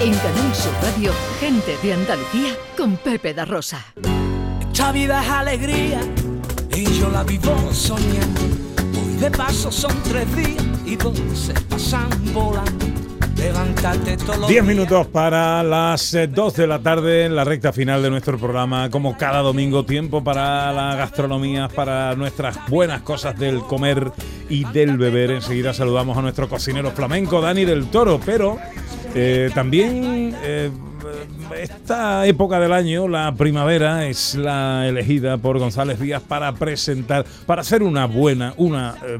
En Canal Sur Radio, gente de Andalucía con Pepe da Rosa. Esta vida es alegría y yo la vivo soñando. Hoy de paso son tres días y dos se pasan volando. Levántate todos los minutos para las eh, 2 de la tarde en la recta final de nuestro programa. Como cada domingo, tiempo para la gastronomía, para nuestras buenas cosas del comer y del beber. Enseguida saludamos a nuestro cocinero flamenco, Dani del Toro, pero eh, también eh, esta época del año, la primavera, es la elegida por González Díaz para presentar, para hacer una buena, una eh,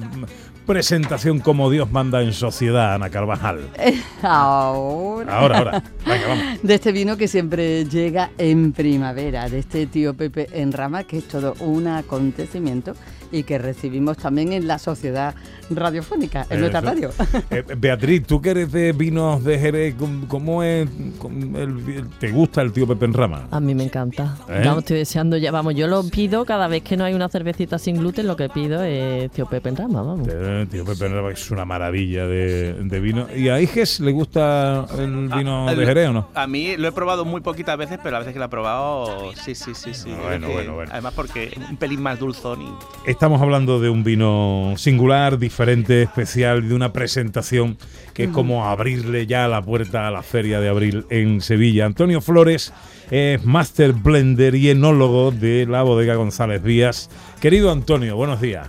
presentación como Dios manda en sociedad, Ana Carvajal. Ahora. Ahora, ahora. Venga, vamos. De este vino que siempre llega en primavera, de este tío Pepe en rama, que es todo un acontecimiento y que recibimos también en la sociedad radiofónica, en nuestra radio. Eh, Beatriz, tú que eres de vinos de Jerez, ¿cómo- ¿cómo es? cómo el- ¿Te gusta el tío Pepe en rama? A mí me encanta. ¿Eh? Vamos, estoy deseando ya. Vamos, yo lo pido cada vez que no hay una cervecita sin gluten, lo que pido es tío Pepe en rama, vamos. Eh, tío Pepe es una maravilla de, de vino. ¿Y a Iges le gusta el vino Ah, de Jerez o no? A mí lo he probado muy poquitas veces, pero las veces que lo he probado, sí, sí, sí, sí. Ah, bueno, que- bueno, bueno. Además porque es un pelín más dulzón y... Estamos hablando de un vino singular, diferente, especial, de una presentación que es como abrirle ya la puerta a la feria de abril en Sevilla. Antonio Flores es Master Blender y enólogo de la bodega González Díaz. Querido Antonio, buenos días.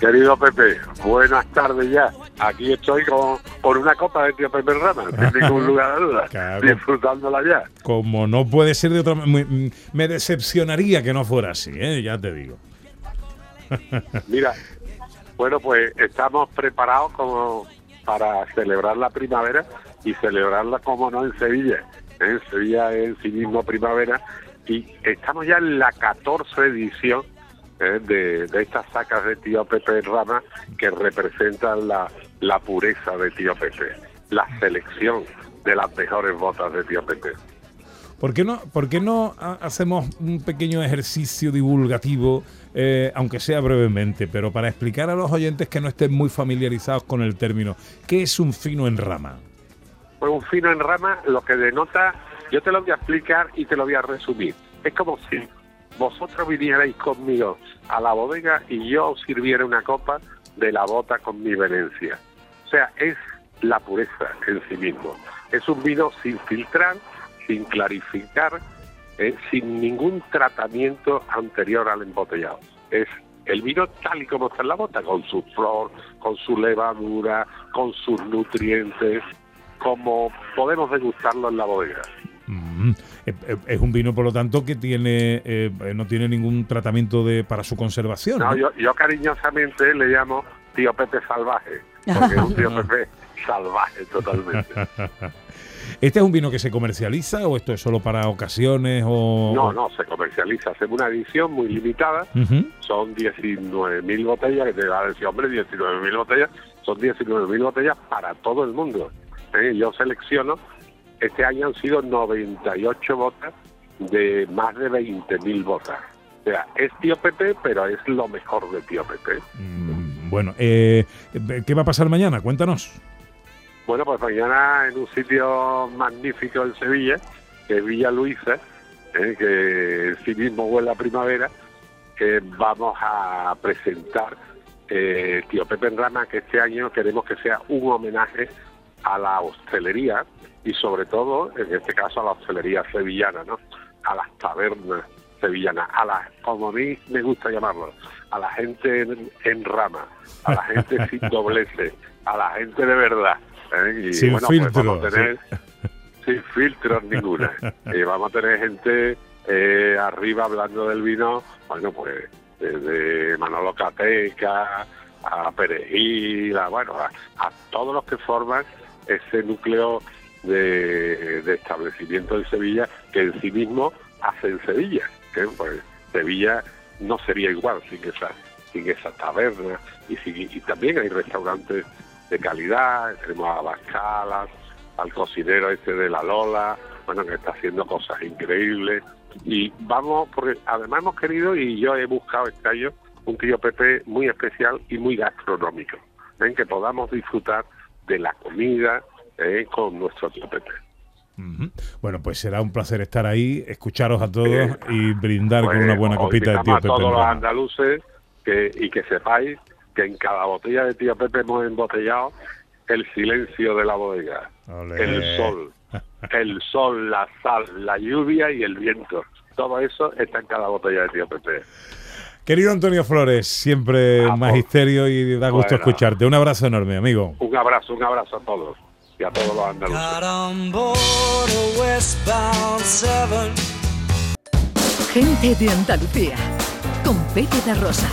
Querido Pepe, buenas tardes ya. Aquí estoy con, con una copa de tío Pepe Rama, sin ningún lugar de duda, Claro. disfrutándola ya. Como no puede ser de otra manera, me, me decepcionaría que no fuera así, ¿eh? ya te digo. Mira, bueno, pues estamos preparados como para celebrar la primavera y celebrarla como no en Sevilla. En Sevilla es en sí mismo primavera y estamos ya en la 14 edición eh, de, de estas sacas de tío Pepe Rama que representan la, la pureza de tío Pepe, la selección de las mejores botas de tío Pepe. ¿Por qué no, por qué no ha- hacemos un pequeño ejercicio divulgativo, eh, aunque sea brevemente, pero para explicar a los oyentes que no estén muy familiarizados con el término, ¿qué es un fino en rama? Pues un fino en rama lo que denota, yo te lo voy a explicar y te lo voy a resumir. Es como si vosotros vinierais conmigo a la bodega y yo os sirviera una copa de la bota con mi venencia. O sea, es la pureza en sí mismo. Es un vino sin filtrar, sin clarificar, eh, sin ningún tratamiento anterior al embotellado. Es el vino tal y como está en la bota, con su flor, con su levadura, con sus nutrientes, como podemos degustarlo en la bodega. Mm, eh, eh, es un vino, por lo tanto, que tiene eh, no tiene ningún tratamiento de para su conservación. No, ¿no? yo, yo cariñosamente le llamo tío Pepe salvaje, porque es un tío Pepe salvaje totalmente. ¿Este es un vino que se comercializa o esto es solo para ocasiones o...? No, no, se comercializa, hacemos una edición muy limitada, Ujú. son 19.000 botellas, que te va a decir, hombre, 19.000 botellas, son 19.000 botellas para todo el mundo. ¿eh? Yo selecciono, este año han sido 98 botas de más de 20.000 botas. O sea, es tío Pepe, pero es lo mejor de tío Pepe. Mm, bueno, eh, ¿qué va a pasar mañana? Cuéntanos. Bueno, pues mañana en un sitio magnífico en Sevilla, que es Villa Luisa, ¿eh? que en sí mismo huele a primavera, que vamos a presentar eh, Tío Pepe en Rama, que este año queremos que sea un homenaje a la hostelería y sobre todo, en este caso, a la hostelería sevillana, ¿no? A las tabernas sevillanas, a las, como a mí me gusta llamarlo, a la gente en, en rama, a la gente sin dobleces, a la gente de verdad. ¿eh? Y Sin bueno, pues vamos a tener sin filtros ninguna. y vamos a tener gente eh, arriba hablando del vino, bueno, pues desde Manolo Cateca a Perejil, a, bueno, a, a todos los que forman ese núcleo de, de establecimiento en Sevilla que en sí mismo hace en Sevilla. que, pues, Sevilla no sería igual sin esa, sin esa taberna y, también hay restaurantes de calidad, tenemos a Bascalas, al cocinero este de la Lola, bueno, que está haciendo cosas increíbles. Y vamos, porque además hemos querido, y yo he buscado este año, un tío Pepe muy especial y muy gastronómico, en que podamos disfrutar de la comida eh, con nuestro tío Pepe. Ujú. Bueno, pues será un placer estar ahí, escucharos a todos Eh, y brindar con Pues, una buena os copita de tío a Pepe. todos en los andaluces que, y que sepáis que en cada botella de tío Pepe hemos embotellado el silencio de la bodega, el sol, el sol, la sal, la lluvia y el viento. Todo eso está en cada botella de tío Pepe. Querido Antonio Flores, siempre Ah, magisterio y da gusto Bueno. escucharte. Un abrazo enorme, amigo. Un abrazo, un abrazo a todos y a todos los andaluces. Gente de Andalucía. Con Pepe da Rosa.